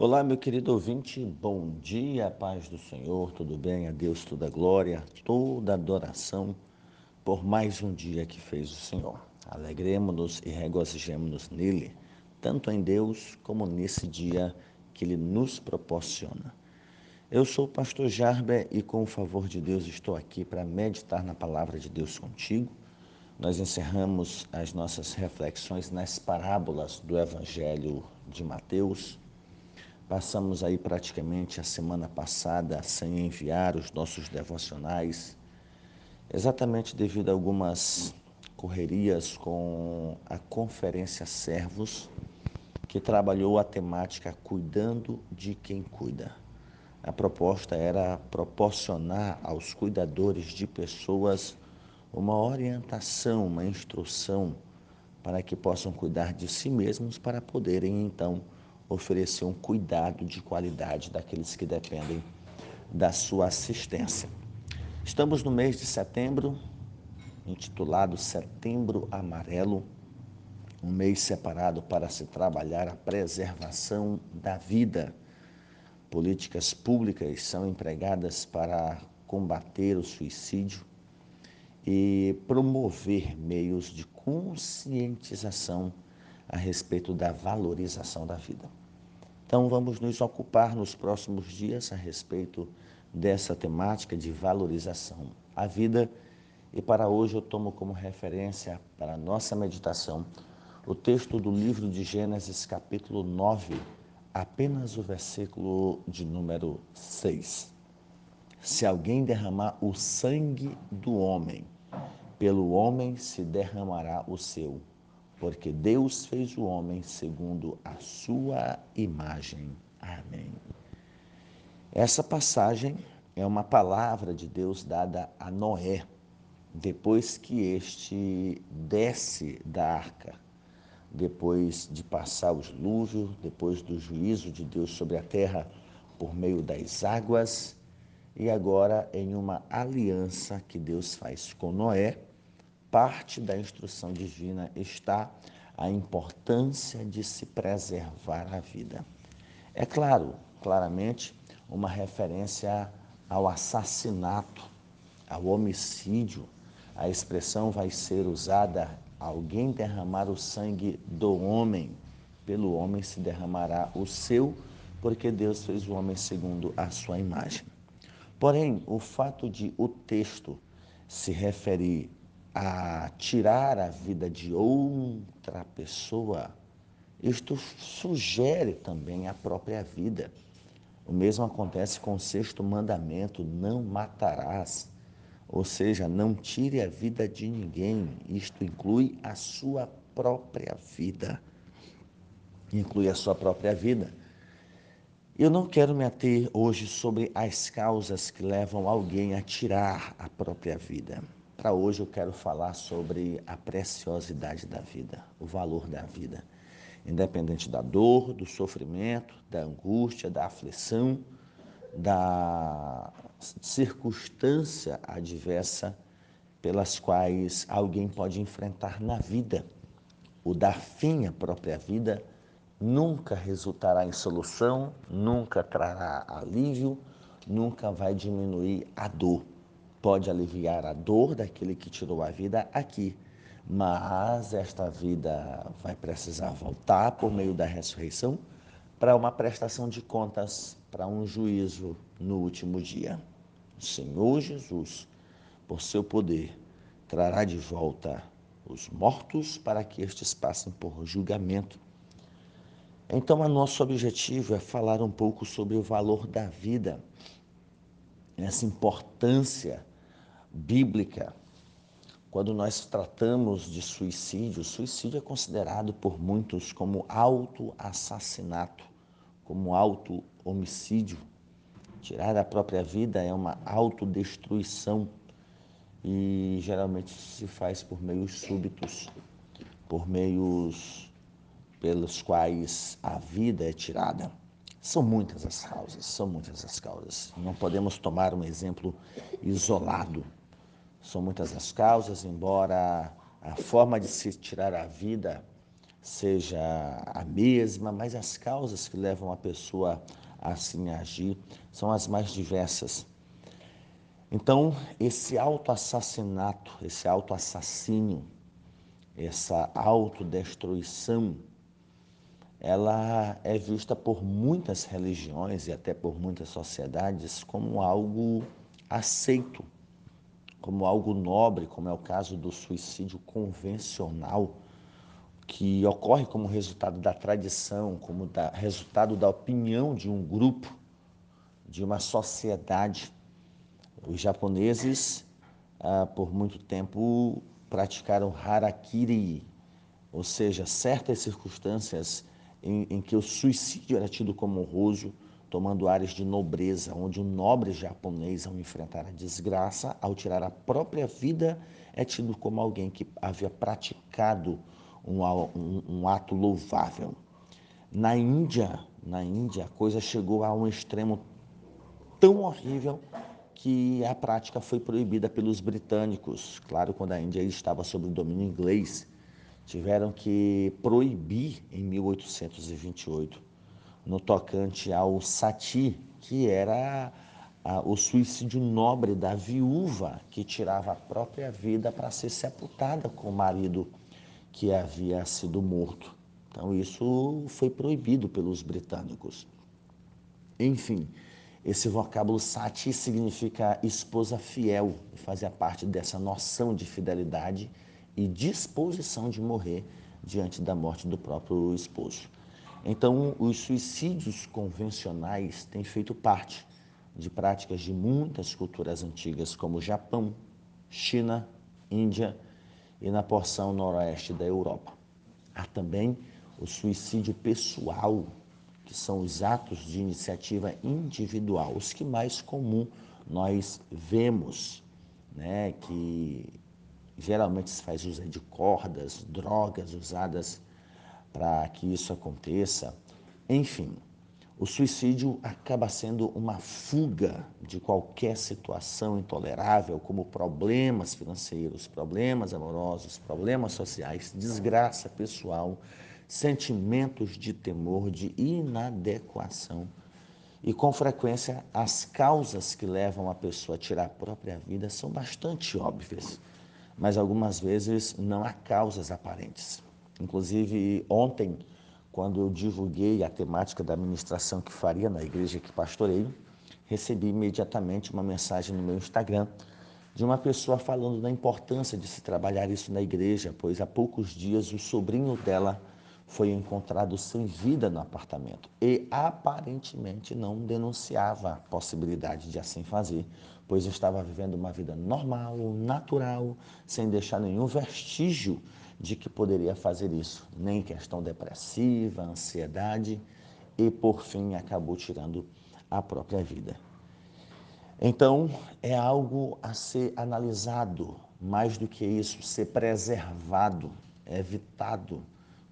Olá, meu querido ouvinte, bom dia, paz do Senhor, tudo bem? A Deus toda glória, toda adoração por mais um dia que fez o Senhor. Alegremos-nos e regozijemos-nos nele, tanto em Deus como nesse dia que ele nos proporciona. Eu sou o pastor Jarber e, com o favor de Deus, estou aqui para meditar na palavra de Deus contigo. Nós encerramos as nossas reflexões nas parábolas do Evangelho de Mateus Passamos aí praticamente a semana passada sem enviar os nossos devocionais, exatamente devido a algumas correrias com a Conferência Servos, que trabalhou a temática Cuidando de quem cuida. A proposta era proporcionar aos cuidadores de pessoas uma orientação, uma instrução para que possam cuidar de si mesmos para poderem então oferecer um cuidado de qualidade daqueles que dependem da sua assistência. Estamos no mês de setembro, intitulado Setembro Amarelo, um mês separado para se trabalhar a preservação da vida. Políticas públicas são empregadas para combater o suicídio e promover meios de conscientização a respeito da valorização da vida. Então, vamos nos ocupar nos próximos dias a respeito dessa temática de valorização à vida. E para hoje eu tomo como referência para a nossa meditação o texto do livro de Gênesis, capítulo 9, apenas o versículo de número 6. Se alguém derramar o sangue do homem, pelo homem se derramará o seu porque Deus fez o homem segundo a sua imagem. Amém. Essa passagem é uma palavra de Deus dada a Noé, depois que este desce da arca, depois de passar os lúvios, depois do juízo de Deus sobre a terra por meio das águas, e agora em uma aliança que Deus faz com Noé parte da instrução divina está a importância de se preservar a vida. É claro, claramente, uma referência ao assassinato, ao homicídio. A expressão vai ser usada: alguém derramar o sangue do homem, pelo homem se derramará o seu, porque Deus fez o homem segundo a sua imagem. Porém, o fato de o texto se referir a tirar a vida de outra pessoa, isto sugere também a própria vida. O mesmo acontece com o sexto mandamento: não matarás. Ou seja, não tire a vida de ninguém. Isto inclui a sua própria vida. Inclui a sua própria vida. Eu não quero me ater hoje sobre as causas que levam alguém a tirar a própria vida. Para hoje eu quero falar sobre a preciosidade da vida, o valor da vida. Independente da dor, do sofrimento, da angústia, da aflição, da circunstância adversa pelas quais alguém pode enfrentar na vida. O dar fim à própria vida nunca resultará em solução, nunca trará alívio, nunca vai diminuir a dor pode aliviar a dor daquele que tirou a vida aqui, mas esta vida vai precisar voltar por meio da ressurreição para uma prestação de contas, para um juízo no último dia. O Senhor Jesus, por seu poder, trará de volta os mortos para que estes passem por julgamento. Então, o nosso objetivo é falar um pouco sobre o valor da vida, essa importância bíblica, quando nós tratamos de suicídio, suicídio é considerado por muitos como auto-assassinato, como auto-homicídio. Tirar a própria vida é uma autodestruição e geralmente se faz por meios súbitos, por meios pelos quais a vida é tirada. São muitas as causas, são muitas as causas. Não podemos tomar um exemplo isolado são muitas as causas, embora a forma de se tirar a vida seja a mesma, mas as causas que levam a pessoa a assim agir são as mais diversas. Então, esse autoassassinato, esse autoassassínio, essa autodestruição, ela é vista por muitas religiões e até por muitas sociedades como algo aceito, como algo nobre, como é o caso do suicídio convencional, que ocorre como resultado da tradição, como da, resultado da opinião de um grupo, de uma sociedade. Os japoneses, ah, por muito tempo, praticaram harakiri, ou seja, certas circunstâncias em, em que o suicídio era tido como honroso, tomando áreas de nobreza, onde um nobre japonês, ao enfrentar a desgraça, ao tirar a própria vida, é tido como alguém que havia praticado um, um, um ato louvável. Na Índia, na Índia, a coisa chegou a um extremo tão horrível que a prática foi proibida pelos britânicos. Claro, quando a Índia estava sob o domínio inglês, tiveram que proibir em 1828 no tocante ao sati, que era a, o suicídio nobre da viúva que tirava a própria vida para ser sepultada com o marido que havia sido morto. Então isso foi proibido pelos britânicos. Enfim, esse vocábulo sati significa esposa fiel, fazia parte dessa noção de fidelidade e disposição de morrer diante da morte do próprio esposo. Então, os suicídios convencionais têm feito parte de práticas de muitas culturas antigas, como Japão, China, Índia e na porção noroeste da Europa. Há também o suicídio pessoal, que são os atos de iniciativa individual, os que mais comum nós vemos, né, que geralmente se faz uso de cordas, drogas usadas para que isso aconteça. Enfim, o suicídio acaba sendo uma fuga de qualquer situação intolerável, como problemas financeiros, problemas amorosos, problemas sociais, desgraça pessoal, sentimentos de temor, de inadequação. E com frequência, as causas que levam a pessoa a tirar a própria vida são bastante óbvias, mas algumas vezes não há causas aparentes. Inclusive, ontem, quando eu divulguei a temática da administração que faria na igreja que pastorei, recebi imediatamente uma mensagem no meu Instagram de uma pessoa falando da importância de se trabalhar isso na igreja, pois há poucos dias o sobrinho dela foi encontrado sem vida no apartamento e aparentemente não denunciava a possibilidade de assim fazer, pois estava vivendo uma vida normal, natural, sem deixar nenhum vestígio de que poderia fazer isso, nem questão depressiva, ansiedade e por fim acabou tirando a própria vida. Então, é algo a ser analisado, mais do que isso, ser preservado, evitado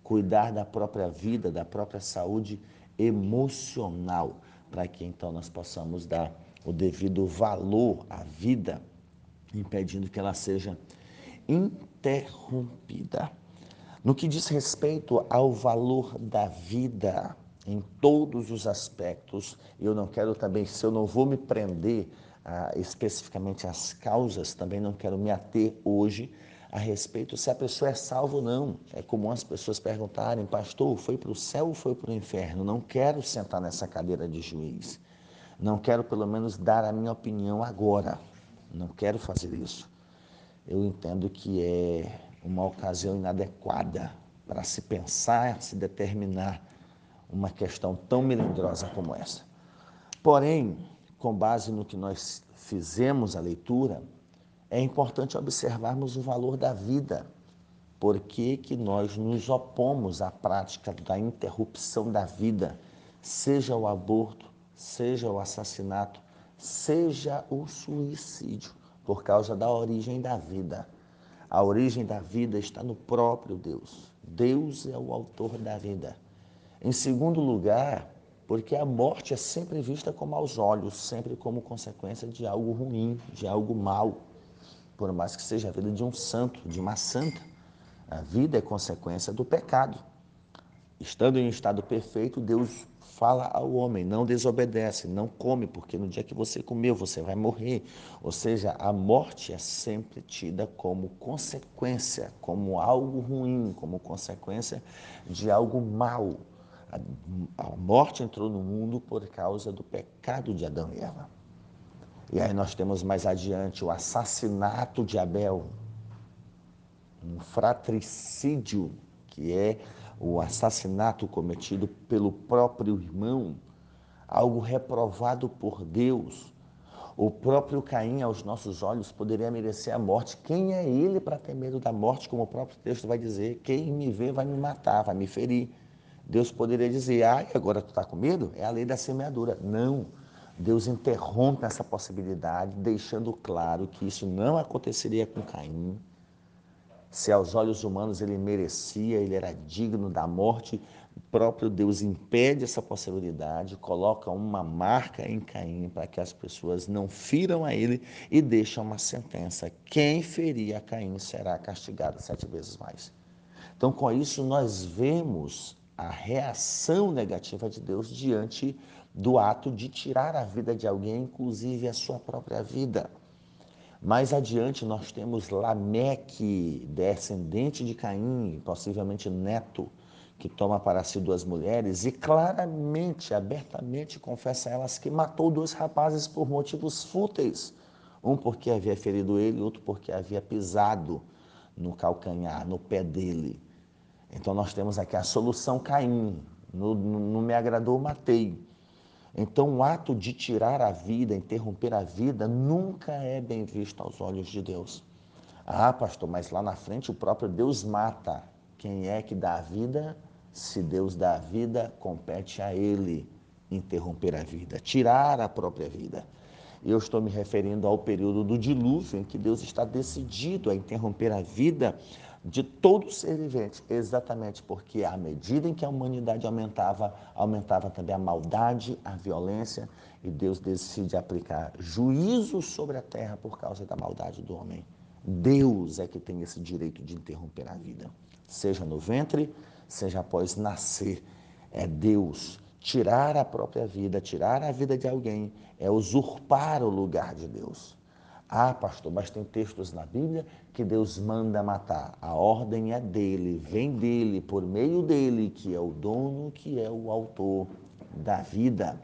cuidar da própria vida, da própria saúde emocional, para que então nós possamos dar o devido valor à vida, impedindo que ela seja interrompida. No que diz respeito ao valor da vida em todos os aspectos, eu não quero também, se eu não vou me prender especificamente às causas, também não quero me ater hoje a respeito se a pessoa é salva ou não. É comum as pessoas perguntarem, pastor, foi para o céu ou foi para o inferno? Não quero sentar nessa cadeira de juiz. Não quero, pelo menos, dar a minha opinião agora. Não quero fazer isso. Eu entendo que é uma ocasião inadequada para se pensar, se determinar uma questão tão melindrosa como essa. Porém, com base no que nós fizemos a leitura, é importante observarmos o valor da vida. Por que, que nós nos opomos à prática da interrupção da vida, seja o aborto, seja o assassinato, seja o suicídio, por causa da origem da vida. A origem da vida está no próprio Deus. Deus é o autor da vida. Em segundo lugar, porque a morte é sempre vista como aos olhos, sempre como consequência de algo ruim, de algo mal por mais que seja a vida de um santo, de uma santa. A vida é consequência do pecado. estando em um estado perfeito, Deus fala ao homem: não desobedece, não come, porque no dia que você comeu, você vai morrer. Ou seja, a morte é sempre tida como consequência, como algo ruim, como consequência de algo mal. A morte entrou no mundo por causa do pecado de Adão e Eva. E aí nós temos mais adiante o assassinato de Abel, um fratricídio, que é o assassinato cometido pelo próprio irmão, algo reprovado por Deus. O próprio Caim, aos nossos olhos, poderia merecer a morte. Quem é ele para ter medo da morte, como o próprio texto vai dizer? Quem me vê vai me matar, vai me ferir. Deus poderia dizer, e agora tu está com medo? É a lei da semeadura. Não. Deus interrompe essa possibilidade, deixando claro que isso não aconteceria com Caim, se aos olhos humanos ele merecia, ele era digno da morte, o próprio Deus impede essa possibilidade, coloca uma marca em Caim para que as pessoas não firam a ele e deixa uma sentença: quem ferir a Caim será castigado sete vezes mais. Então, com isso, nós vemos a reação negativa de Deus diante do ato de tirar a vida de alguém, inclusive a sua própria vida. Mais adiante nós temos Lameque, descendente de Caim, possivelmente neto, que toma para si duas mulheres e claramente, abertamente confessa a elas que matou dois rapazes por motivos fúteis. Um porque havia ferido ele, outro porque havia pisado no calcanhar, no pé dele. Então nós temos aqui a solução Caim. Não, não me agradou, matei. Então, o ato de tirar a vida, interromper a vida, nunca é bem visto aos olhos de Deus. Ah, pastor, mas lá na frente o próprio Deus mata. Quem é que dá a vida? Se Deus dá a vida, compete a Ele interromper a vida, tirar a própria vida. Eu estou me referindo ao período do dilúvio, em que Deus está decidido a interromper a vida de todo ser vivente, exatamente porque à medida em que a humanidade aumentava, aumentava também a maldade, a violência, e Deus decide aplicar juízo sobre a terra por causa da maldade do homem. Deus é que tem esse direito de interromper a vida, seja no ventre, seja após nascer. É Deus. Tirar a própria vida, tirar a vida de alguém, é usurpar o lugar de Deus. Ah, pastor, mas tem textos na Bíblia que Deus manda matar. A ordem é dele, vem dele, por meio dele, que é o dono, que é o autor da vida.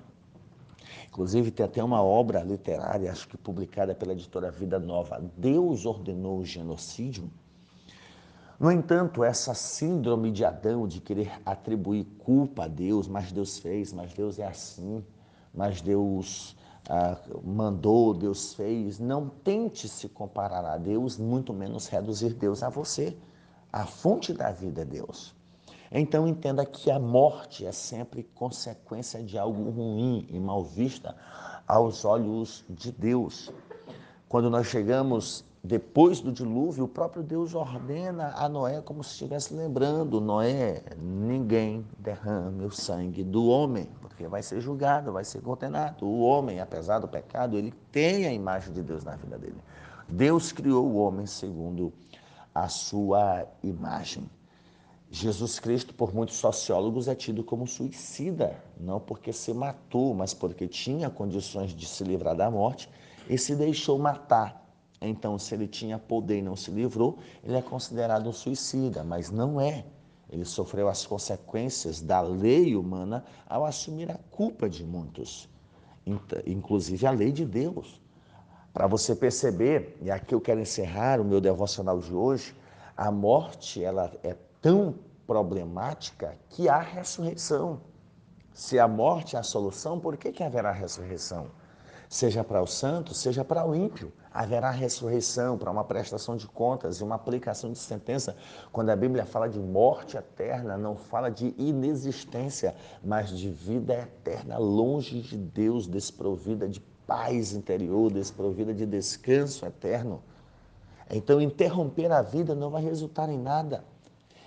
Inclusive, tem até uma obra literária, acho que publicada pela editora Vida Nova. Deus ordenou o genocídio. No entanto, essa síndrome de Adão de querer atribuir culpa a Deus, mas Deus fez, mas Deus é assim, mas Deus ah, mandou, Deus fez. Não tente se comparar a Deus, muito menos reduzir Deus a você. A fonte da vida é Deus. Então entenda que a morte é sempre consequência de algo ruim e mal vista aos olhos de Deus. Quando nós chegamos depois do dilúvio, o próprio Deus ordena a Noé como se estivesse lembrando: Noé, ninguém derrame o sangue do homem, porque vai ser julgado, vai ser condenado. O homem, apesar do pecado, ele tem a imagem de Deus na vida dele. Deus criou o homem segundo a sua imagem. Jesus Cristo, por muitos sociólogos, é tido como suicida, não porque se matou, mas porque tinha condições de se livrar da morte e se deixou matar então, se ele tinha poder e não se livrou, ele é considerado um suicida, mas não é. Ele sofreu as consequências da lei humana ao assumir a culpa de muitos, inclusive a lei de Deus. Para você perceber, e aqui eu quero encerrar o meu devocional de hoje, a morte ela é tão problemática que há ressurreição. Se a morte é a solução, por que, que haverá ressurreição? Seja para o santo, seja para o ímpio haverá ressurreição para uma prestação de contas e uma aplicação de sentença. Quando a Bíblia fala de morte eterna, não fala de inexistência, mas de vida eterna, longe de Deus, desprovida de paz interior, desprovida de descanso eterno. Então, interromper a vida não vai resultar em nada.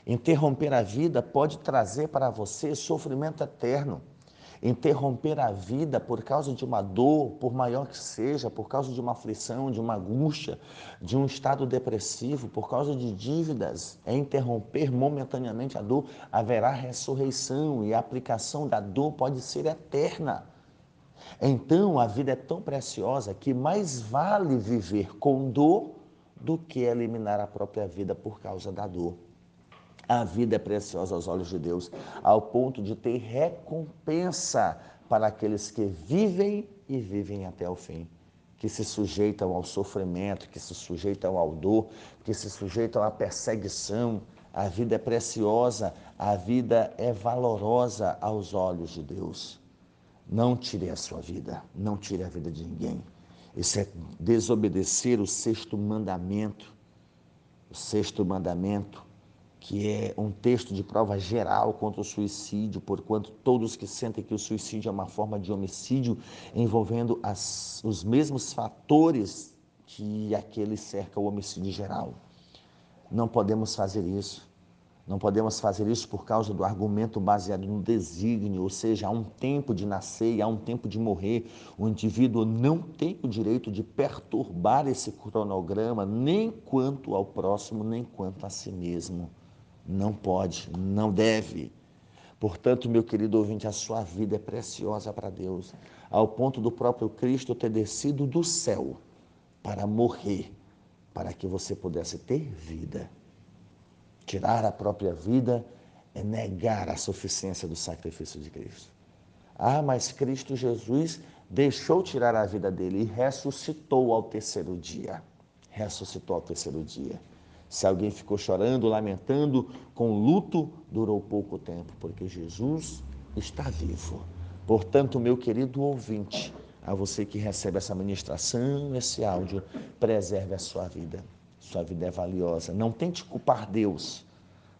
Interromper a vida pode trazer para você sofrimento eterno. Interromper a vida por causa de uma dor, por maior que seja, por causa de uma aflição, de uma angústia, de um estado depressivo, por causa de dívidas, é interromper momentaneamente a dor, haverá ressurreição e a aplicação da dor pode ser eterna. Então, a vida é tão preciosa que mais vale viver com dor do que eliminar a própria vida por causa da dor. A vida é preciosa aos olhos de Deus, ao ponto de ter recompensa para aqueles que vivem e vivem até o fim, que se sujeitam ao sofrimento, que se sujeitam ao dor, que se sujeitam à perseguição. A vida é preciosa, a vida é valorosa aos olhos de Deus. Não tire a sua vida, não tire a vida de ninguém. Isso é desobedecer o sexto mandamento. O sexto mandamento que é um texto de prova geral contra o suicídio, porquanto todos que sentem que o suicídio é uma forma de homicídio envolvendo as, os mesmos fatores que aquele cerca o homicídio geral. Não podemos fazer isso. Não podemos fazer isso por causa do argumento baseado no desígnio, ou seja, há um tempo de nascer e há um tempo de morrer. O indivíduo não tem o direito de perturbar esse cronograma, nem quanto ao próximo, nem quanto a si mesmo. Não pode, não deve. Portanto, meu querido ouvinte, a sua vida é preciosa para Deus, ao ponto do próprio Cristo ter descido do céu para morrer, para que você pudesse ter vida. Tirar a própria vida é negar a suficiência do sacrifício de Cristo. Ah, mas Cristo Jesus deixou tirar a vida dele e ressuscitou ao terceiro dia. Ressuscitou ao terceiro dia. Se alguém ficou chorando, lamentando, com luto, durou pouco tempo, porque Jesus está vivo. Portanto, meu querido ouvinte, a você que recebe essa ministração, esse áudio, preserve a sua vida. Sua vida é valiosa. Não tente culpar Deus.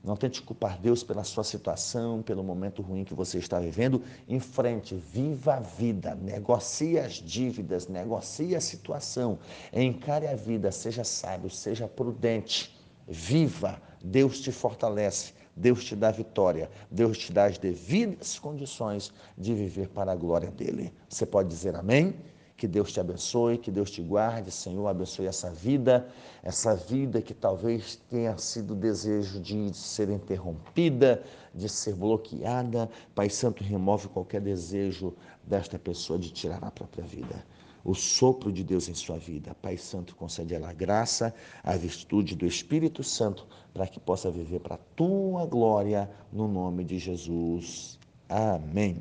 Não tente culpar Deus pela sua situação, pelo momento ruim que você está vivendo. Em frente, viva a vida, negocie as dívidas, negocie a situação, encare a vida, seja sábio, seja prudente viva, Deus te fortalece, Deus te dá vitória, Deus te dá as devidas condições de viver para a glória dele. Você pode dizer amém? Que Deus te abençoe, que Deus te guarde, Senhor, abençoe essa vida, essa vida que talvez tenha sido desejo de ser interrompida, de ser bloqueada. Pai Santo, remove qualquer desejo desta pessoa de tirar a própria vida o sopro de Deus em sua vida. Pai Santo, concede a graça, a virtude do Espírito Santo, para que possa viver para a tua glória, no nome de Jesus. Amém.